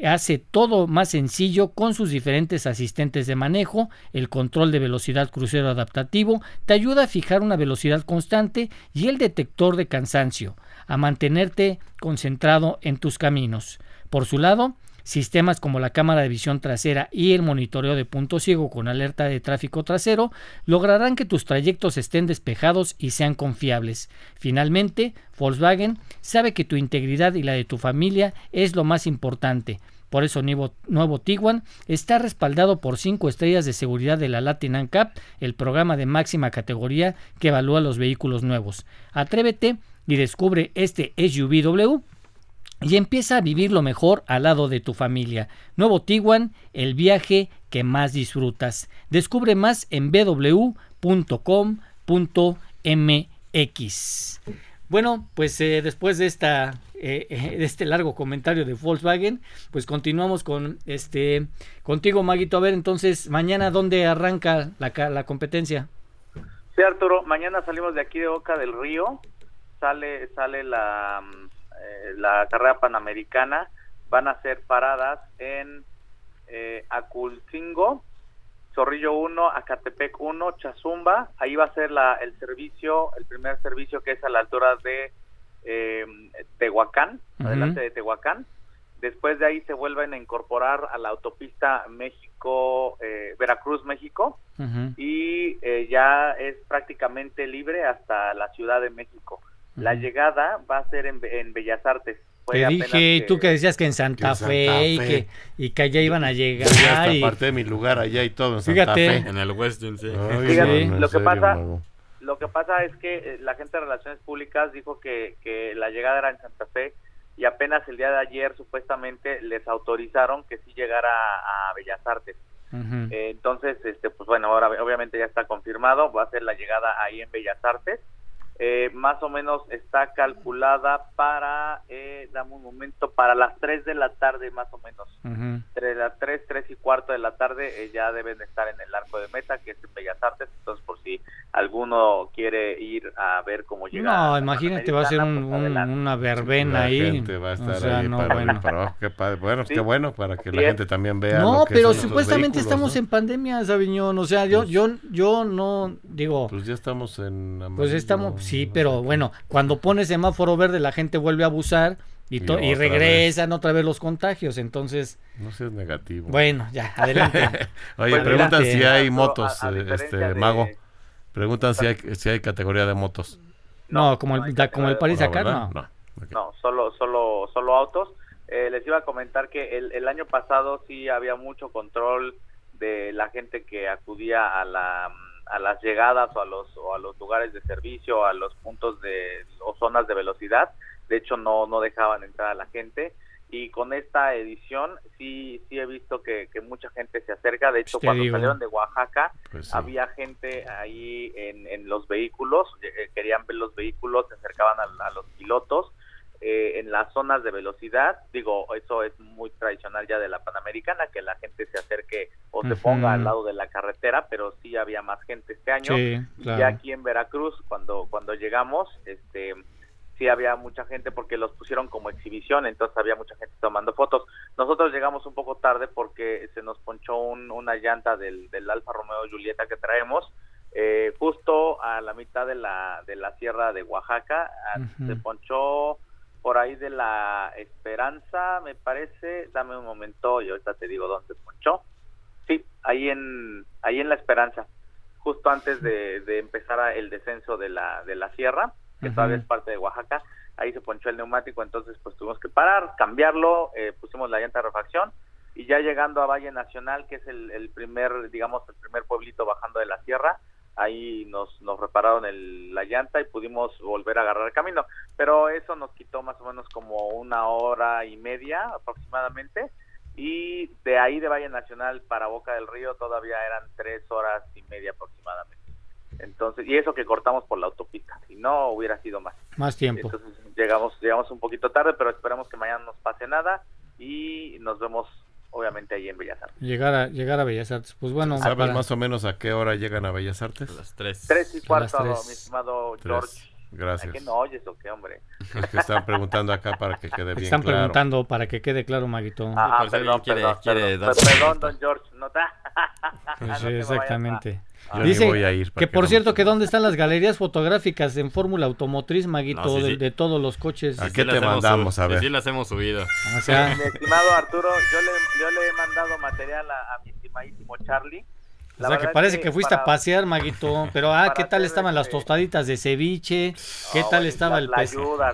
Speaker 2: hace todo más sencillo con sus diferentes asistentes de manejo, el control de velocidad crucero adaptativo, te ayuda a fijar una velocidad constante y el detector de cansancio, a mantenerte concentrado en tus caminos. Por su lado, Sistemas como la cámara de visión trasera y el monitoreo de punto ciego con alerta de tráfico trasero lograrán que tus trayectos estén despejados y sean confiables. Finalmente, Volkswagen sabe que tu integridad y la de tu familia es lo más importante. Por eso nuevo, Tiguan está respaldado por 5 estrellas de seguridad de la Latin ANCAP, el programa de máxima categoría que evalúa los vehículos nuevos. Atrévete y descubre este SUV y empieza a vivir lo mejor al lado de tu familia. Nuevo Tiguan, el viaje que más disfrutas. Descubre más en www.com.mx. Bueno, pues eh, después de esta eh, eh, este largo comentario de Volkswagen, pues continuamos con este contigo, Maguito. A ver, entonces, mañana, ¿dónde arranca la, la competencia?
Speaker 5: Sí, Arturo, mañana salimos de aquí de Boca del Río, sale, sale la, mm, eh, la carrera panamericana, van a ser paradas en eh, Aculcingo, Zorrillo 1, Acatepec 1, Chazumba, ahí va a ser la, el servicio, el primer servicio que es a la altura de eh, Tehuacán, adelante de Tehuacán. Después de ahí se vuelven a incorporar a la autopista México, eh, Veracruz, México, y eh, ya es prácticamente libre hasta la Ciudad de México. La llegada va a ser en, Bellas Artes.
Speaker 2: Te dije, y tú que decías que en Santa, Fe, Y, que, y que allá iban a llegar.
Speaker 3: y... parte de mi lugar allá y todo en Santa Fe.
Speaker 4: En el Western, sí.
Speaker 5: lo que pasa, lo que pasa es que eh, la gente de Relaciones Públicas dijo que, que la llegada era en Santa Fe y apenas el día de ayer supuestamente les autorizaron que sí llegara a, Bellas Artes. Eh, entonces, este, pues bueno, ahora obviamente ya está confirmado, va a ser la llegada ahí en Bellas Artes eh, más o menos está calculada para, eh, dame un momento, para las 3 de la tarde más o menos. Entre las 3, 3 y cuarto de la tarde eh, ya deben estar en el arco de meta, que es en Bellas Artes, entonces por si alguno quiere ir a ver cómo llega.
Speaker 2: No, imagínate, va a ser un, pues una verbena ahí.
Speaker 3: va a estar ahí para, bueno. Para, qué bueno, qué bueno para que la gente también vea.
Speaker 2: No, pero supuestamente estamos en pandemia, Sabiñón, o sea, yo, pues yo, yo no digo.
Speaker 3: Pues ya estamos en.
Speaker 2: Pues estamos Sí, pero bueno, cuando pones semáforo verde la gente vuelve a abusar y, y, regresan otra vez los contagios, entonces...
Speaker 3: No seas negativo.
Speaker 2: Bueno, ya, adelante.
Speaker 3: Oye, preguntan si hay motos, este, Mago. Preguntan si hay, si hay categoría de motos.
Speaker 2: No, como el, como el París acá, no.
Speaker 5: No, solo, solo, solo autos. Eh, les iba a comentar que el, el año pasado sí había mucho control de la gente que acudía a la a las llegadas o a los o a los lugares de servicio, a los puntos de o zonas de velocidad. De hecho no no dejaban entrar a la gente. Y con esta edición sí sí he visto que, mucha gente se acerca. De hecho cuando salieron de Oaxaca pues había gente ahí en, en los vehículos eh, querían ver los vehículos se acercaban a, los pilotos eh, en las zonas de velocidad digo eso es muy tradicional ya de la panamericana que la gente se acerque o se ponga al lado de la carretera pero sí había más gente este año. Y aquí en Veracruz cuando cuando llegamos este sí había mucha gente porque los pusieron como exhibición, entonces había mucha gente tomando fotos. Nosotros llegamos un poco tarde porque se nos ponchó una llanta del, Alfa Romeo Julieta que traemos, eh, justo a la mitad de la, de la sierra de Oaxaca, ah, se ponchó por ahí de la Esperanza, me parece, dame un momento y ahorita te digo dónde ponchó. Sí, ahí en, ahí en la Esperanza, justo antes de, de empezar el descenso de la, de la sierra que todavía es parte de Oaxaca, ahí se ponchó el neumático, entonces pues tuvimos que parar, cambiarlo, eh, pusimos la llanta de refacción y ya llegando a Valle Nacional, que es el, primer, digamos, el primer pueblito bajando de la sierra, ahí nos, nos repararon el, la llanta y pudimos volver a agarrar el camino, pero eso nos quitó más o menos como una hora y media aproximadamente y de ahí de Valle Nacional para Boca del Río todavía eran tres horas y media aproximadamente. Entonces, y eso que cortamos por la autopista, si no hubiera sido más.
Speaker 2: Más tiempo.
Speaker 5: Entonces llegamos, llegamos un poquito tarde, pero esperamos que mañana no nos pase nada y nos vemos obviamente ahí en Bellas Artes.
Speaker 2: Llegar a, llegar a Bellas Artes, pues bueno.
Speaker 3: ¿Sabes más o menos a qué hora llegan a Bellas Artes?
Speaker 4: A las tres.
Speaker 5: Tres y cuarto, mi estimado George.
Speaker 3: Gracias.
Speaker 5: ¿A qué no oyes o qué, hombre?
Speaker 3: Es que están preguntando acá para que quede bien
Speaker 2: están preguntando para que quede claro, Maguito.
Speaker 5: Ah, perdón, perdón, perdón, don George. No,
Speaker 2: pues exactamente. Dice que por cierto que dónde están las galerías fotográficas en Fórmula Automotriz, Maguito, de, todos los coches.
Speaker 3: ¿A qué te mandamos? A ver.
Speaker 4: Sí, las hemos subido.
Speaker 5: O sea, mi estimado Arturo, yo le, yo le he mandado material a, a mi estimadísimo Charlie
Speaker 2: o sea, que parece que, fuiste a pasear, Maguito. Pero, ah, ¿qué tal estaban las este tostaditas de ceviche? ¿Qué tal estaba el,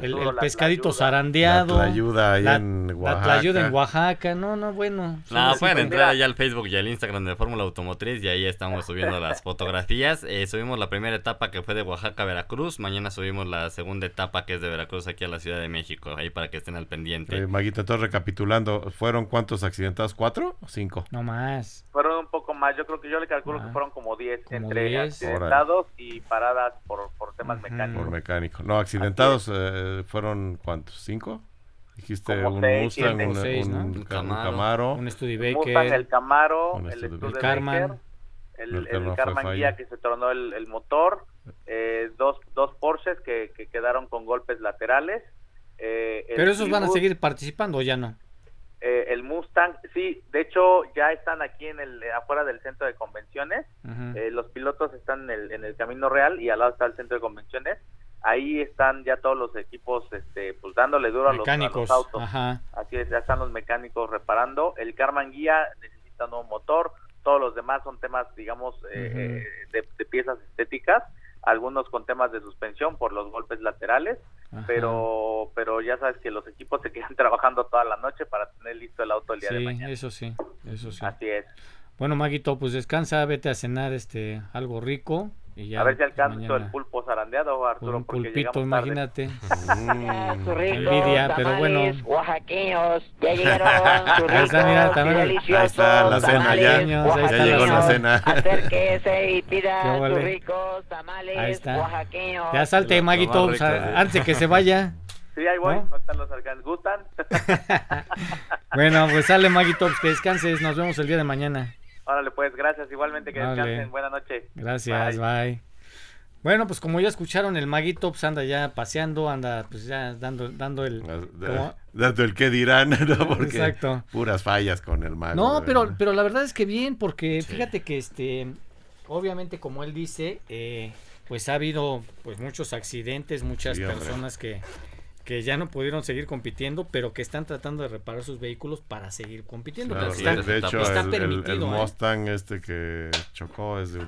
Speaker 2: el, pescadito zarandeado?
Speaker 3: La ayuda ahí en Oaxaca. La
Speaker 2: ayuda en Oaxaca. No, no, bueno.
Speaker 4: No, pueden entrar allá al Facebook y al Instagram de Fórmula Automotriz y ahí estamos subiendo las fotografías. Eh, subimos la primera etapa que fue de Oaxaca a Veracruz. Mañana subimos la segunda etapa que es de Veracruz aquí a la Ciudad de México. Ahí para que estén al pendiente.
Speaker 3: Eh, Maguito, entonces recapitulando, ¿fueron cuántos accidentados? ¿Cuatro o cinco?
Speaker 2: No más.
Speaker 5: Fueron un poco más. Yo creo que yo le calculo que fueron como 10 entre accidentados y paradas por, por temas mecánicos.
Speaker 3: Por mecánico. No, accidentados eh, fueron ¿cuántos? ¿Cinco? Dijiste un Mustang, un, Camaro,
Speaker 2: un
Speaker 5: Studebaker, el Camaro, el, el Carman, el, el, Carman Guía que se tornó el, motor, eh, dos, dos Porsches que, que quedaron con golpes laterales.
Speaker 2: Eh, Pero esos van a seguir participando o ya no?
Speaker 5: Eh, el Mustang, sí, de hecho ya están aquí en el afuera del centro de convenciones. Eh, los pilotos están en el, en el Camino Real y al lado está el centro de convenciones. Ahí están ya todos los equipos, este, pues dándole duro a los, autos. Así es, ya están los mecánicos reparando. El Carman Guía necesita un nuevo motor. Todos los demás son temas, digamos, eh, de piezas estéticas algunos con temas de suspensión por los golpes laterales, pero pero ya sabes que los equipos se quedan trabajando toda la noche para tener listo el auto el día de mañana.
Speaker 2: eso sí, eso sí.
Speaker 5: Así es.
Speaker 2: Bueno, Maguito, pues descansa, vete a cenar este algo rico
Speaker 5: a ver si alcanzo el pulpo zarandeado, Arturo.
Speaker 2: Un pulpito, imagínate.
Speaker 7: Mm, envidia,
Speaker 2: pero bueno.
Speaker 7: Oaxaqueños, ya llegaron.
Speaker 2: Ahí está, mira, también.
Speaker 3: Ahí está la cena ya. Ya llegó la cena.
Speaker 7: Acérquese y pida sus ricos tamales Ahí está. oaxaqueños.
Speaker 2: Ya salte, Maguito, antes de que se vaya.
Speaker 5: Sí, ahí voy. ¿No? los. ¿Gustan?
Speaker 2: bueno, pues sale, Maguito, que descanses. Nos vemos el día de mañana.
Speaker 5: Órale, pues, gracias. Igualmente que descansen. Buenas noches.
Speaker 2: Gracias, bye. Bueno, pues como ya escucharon, el maguito pues anda ya paseando, anda pues ya dando, dando el...
Speaker 3: Dando el qué dirán, ¿no? Porque Exacto. puras fallas con el mago.
Speaker 2: No, pero, pero la verdad es que bien, porque fíjate que este, obviamente como él dice, eh, pues ha habido pues muchos accidentes, muchas personas que que ya no pudieron seguir compitiendo, pero que están tratando de reparar sus vehículos para seguir compitiendo.
Speaker 3: de hecho, el, ¿eh? Mustang este que chocó es de,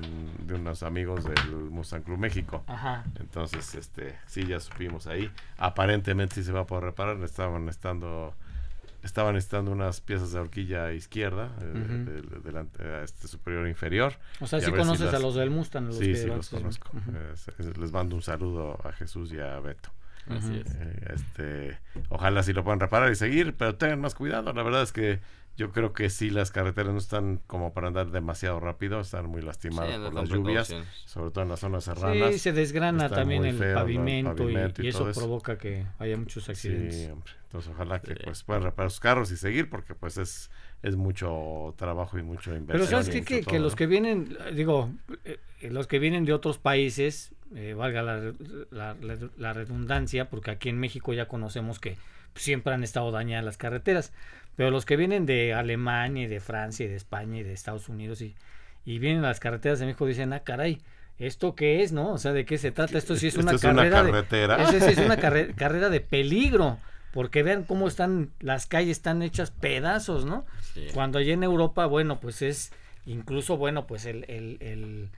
Speaker 3: unos amigos del Mustang Club México. Ajá. Entonces, este, sí, ya supimos ahí. Aparentemente sí se va a poder reparar. Estaban estando estaban estando unas piezas de horquilla izquierda, eh, delante, este superior e inferior.
Speaker 2: O sea, sí conoces a los del Mustang.
Speaker 3: sí, sí, los conozco. les mando un saludo a Jesús y a Beto. Este, ojalá si lo puedan reparar y seguir, pero tengan más cuidado. La verdad es que yo creo que sí las carreteras no están como para andar demasiado rápido, están muy lastimadas por las lluvias, sobre todo en las zonas serranas.
Speaker 2: Sí, se desgrana también el pavimento, y, eso, provoca que haya muchos accidentes. Sí, hombre.
Speaker 3: Entonces ojalá que pues puedan reparar sus carros y seguir porque pues es es mucho trabajo y mucho inversión.
Speaker 2: Pero sabes que, que, los que vienen, digo, eh, los que vienen de otros países, eh, valga la, la, redundancia, porque aquí en México ya conocemos que siempre han estado dañadas las carreteras, pero los que vienen de Alemania y de Francia y de España y de Estados Unidos y, y vienen a las carreteras de México dicen, ah, caray, ¿esto qué es, no? O sea, ¿de qué se trata? Esto sí es una carrera
Speaker 3: carretera.
Speaker 2: De, es una carrera de peligro, porque vean cómo están, las calles están hechas pedazos, ¿no? Cuando allá en Europa, bueno, pues es incluso, bueno, pues el, el, el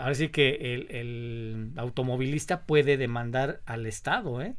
Speaker 2: ahora sí que el, el automovilista puede demandar al Estado, ¿eh?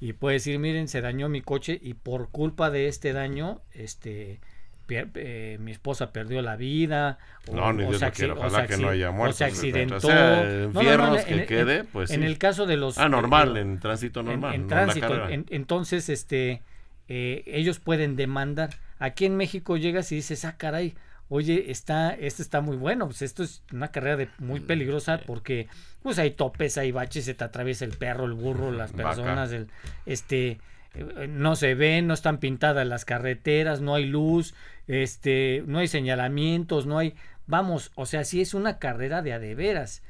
Speaker 2: y puede decir, miren, se dañó mi coche y por culpa de este daño, este, eh, mi esposa perdió la vida.
Speaker 3: O, no, ni se, ojalá que no haya muerto.
Speaker 2: O se accidentó. O
Speaker 3: sea, en, que quede, pues
Speaker 2: En el caso de los...
Speaker 3: Ah, normal, en tránsito normal.
Speaker 2: En, tránsito, entonces, este, eh, ellos pueden demandar. Aquí en México llegas y dices, ah, caray, oye, está, esto está muy bueno, pues esto es una carrera de, muy mm, peligrosa porque pues hay topes, hay baches, se te atraviesa el perro, el burro, las personas, el, este, eh, no se ven, no están pintadas las carreteras, no hay luz, este, no hay señalamientos, no hay, vamos, o sea, sí es una carrera de adeveras.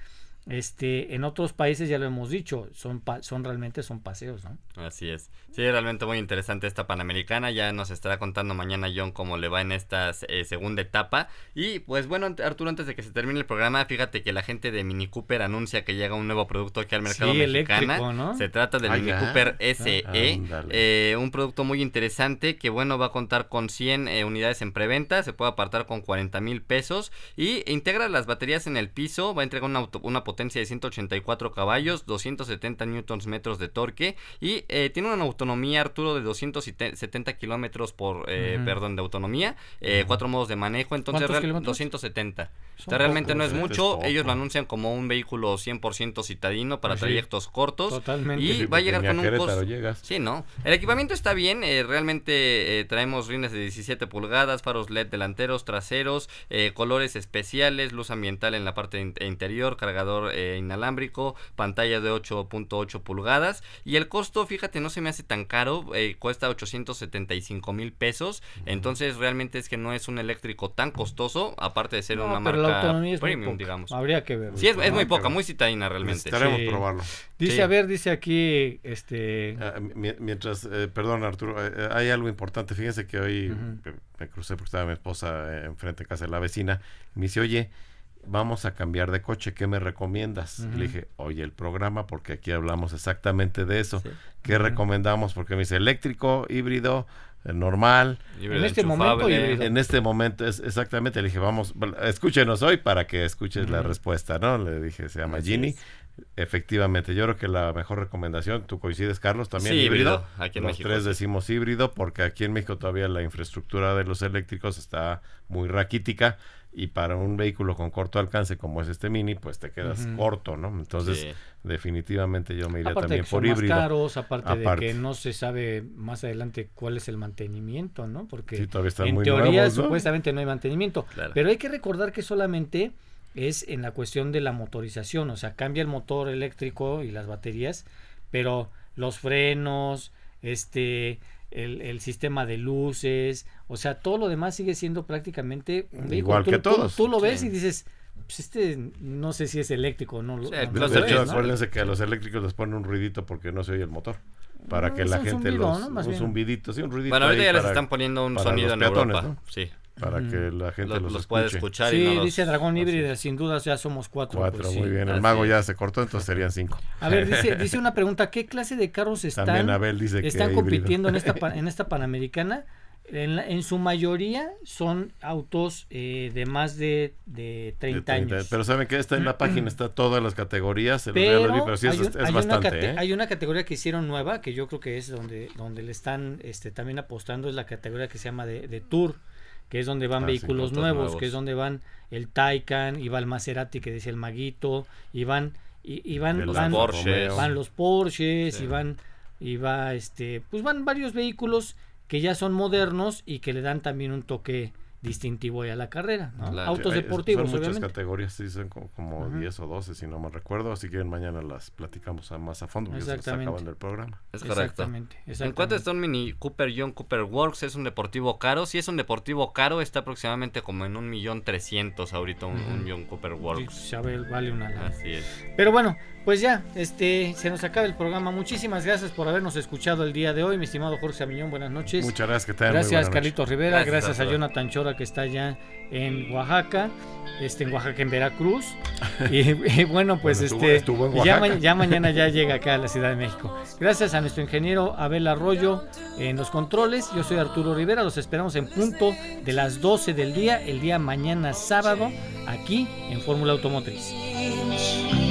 Speaker 2: Este, en otros países ya lo hemos dicho, son, son realmente son paseos, ¿no?
Speaker 4: Así es. Sí, realmente muy interesante esta Panamericana. Ya nos estará contando mañana John cómo le va en esta eh, segunda etapa. Y pues bueno, Arturo, antes de que se termine el programa, fíjate que la gente de Mini Cooper anuncia que llega un nuevo producto aquí al mercado mexicano. Se trata del Mini Cooper SE, eh, un producto muy interesante que bueno va a contar con 100 eh, unidades en preventa, se puede apartar con 40 mil pesos y integra las baterías en el piso, va a entregar una, auto, una potencia de 184 caballos, 270 newtons metros de torque y tiene una auto autonomía, Arturo, de 270 kilómetros por, eh, perdón, de autonomía, eh, cuatro modos de manejo, entonces real, 270. realmente no es mucho, ellos lo anuncian como un vehículo 100% citadino para pues trayectos cortos.
Speaker 2: Totalmente.
Speaker 4: Y va a llegar con un costo... Sí, ¿no? El equipamiento está bien, eh, realmente traemos rines de 17 pulgadas, faros LED delanteros, traseros, colores especiales, luz ambiental en la parte interior, cargador inalámbrico, pantalla de 8.8 pulgadas y el costo, fíjate, no se me hace tan caro, eh, cuesta 875 mil pesos, entonces realmente es que no es un eléctrico tan costoso, aparte de ser una marca premium, digamos.
Speaker 2: Habría que ver.
Speaker 4: Sí, es, muy poca, muy citadina realmente.
Speaker 3: Necesitaremos probarlo.
Speaker 2: Dice, a ver, dice aquí, este...
Speaker 3: Ah, mientras, eh, perdón Arturo, eh, hay algo importante, fíjense que hoy me crucé porque estaba mi esposa enfrente de casa de la vecina, y me dice, oye, vamos a cambiar de coche, ¿qué me recomiendas? Le dije, oye, el programa, porque aquí hablamos exactamente de eso. ¿Qué recomendamos? Porque me dice eléctrico, híbrido, eh, normal.
Speaker 2: en este momento,
Speaker 3: en, este momento, es, exactamente, le dije, vamos, escúchenos hoy para que escuches la respuesta, ¿no? Le dije, se llama Ginny. Efectivamente, yo creo que la mejor recomendación, tú coincides, Carlos, también
Speaker 4: híbrido. Aquí en
Speaker 3: los tres decimos híbrido porque aquí en México todavía la infraestructura de los eléctricos está muy raquítica y para un vehículo con corto alcance como es este Mini, pues te quedas corto, ¿no? Entonces, definitivamente yo me iría también por híbrido.
Speaker 2: caros, aparte, de que no se sabe más adelante cuál es el mantenimiento, ¿no? Porque en teoría supuestamente no hay mantenimiento, pero hay que recordar que solamente es en la cuestión de la motorización, o sea, cambia el motor eléctrico y las baterías, pero los frenos, este el, sistema de luces, o sea, todo lo demás sigue siendo prácticamente
Speaker 3: igual que todos.
Speaker 2: Tú, lo ves y dices, pues este no sé si es eléctrico no,
Speaker 3: de hecho, acuérdense que a los eléctricos les ponen un ruidito porque no se oye el motor para que la gente los un zumbidito, sí, un ruidito
Speaker 4: Bueno, ahorita ya les están poniendo un sonido en Europa, sí.
Speaker 3: Para que la gente los,
Speaker 4: los,
Speaker 3: pueda
Speaker 4: escuchar.
Speaker 2: Sí, dice Dragón Híbrida, sin dudas ya somos cuatro.
Speaker 3: Cuatro, pues muy bien. El mago ya se cortó, entonces serían cinco.
Speaker 2: A ver, dice, dice una pregunta, ¿qué clase de carros están, están compitiendo en esta, en esta Panamericana? En, en, su mayoría son autos eh, de más de, de 30, años.
Speaker 3: Pero saben que está en la página, está todas las categorías. Pero, sí es, hay, bastante.
Speaker 2: Una ¿eh? hay una categoría que hicieron nueva, que yo creo que es donde, donde le están este, también apostando, es la categoría que se llama de, de Tour que es donde van ah, vehículos nuevos, que es donde van el Taycan, y va el Maserati que dice el Maguito, y van, y, van,
Speaker 4: los
Speaker 2: van, los Porsches, y van y va este pues van varios vehículos que ya son modernos y que le dan también un toque distintivo a la carrera, Autos deportivos,
Speaker 3: son muchas categorías, sí, son como, 10 o 12, si no me recuerdo, así que mañana las platicamos más a fondo,
Speaker 2: Exactamente.
Speaker 3: acaban del programa.
Speaker 4: Es correcto. Exactamente, ¿En cuánto está un Mini Cooper John Cooper Works? ¿Es un deportivo caro? Si es un deportivo caro, está aproximadamente como en un millón trescientos ahorita un, John Cooper Works.
Speaker 2: Sí, vale una
Speaker 4: Así es.
Speaker 2: Pero bueno, pues ya, este, se nos acaba el programa. Muchísimas gracias por habernos escuchado el día de hoy, mi estimado Jorge Samiñón. Buenas noches.
Speaker 3: Muchas gracias, que te
Speaker 2: Gracias, Carlitos Rivera. Gracias, a Jonathan Chora, que está allá en Oaxaca, este, en Oaxaca, en Veracruz. y, bueno, pues este, ya, ya, mañana ya llega acá a la Ciudad de México. Gracias a nuestro ingeniero Abel Arroyo en los controles. Yo soy Arturo Rivera. Los esperamos en punto de las 12 del día, el día mañana sábado, aquí en Fórmula Automotriz.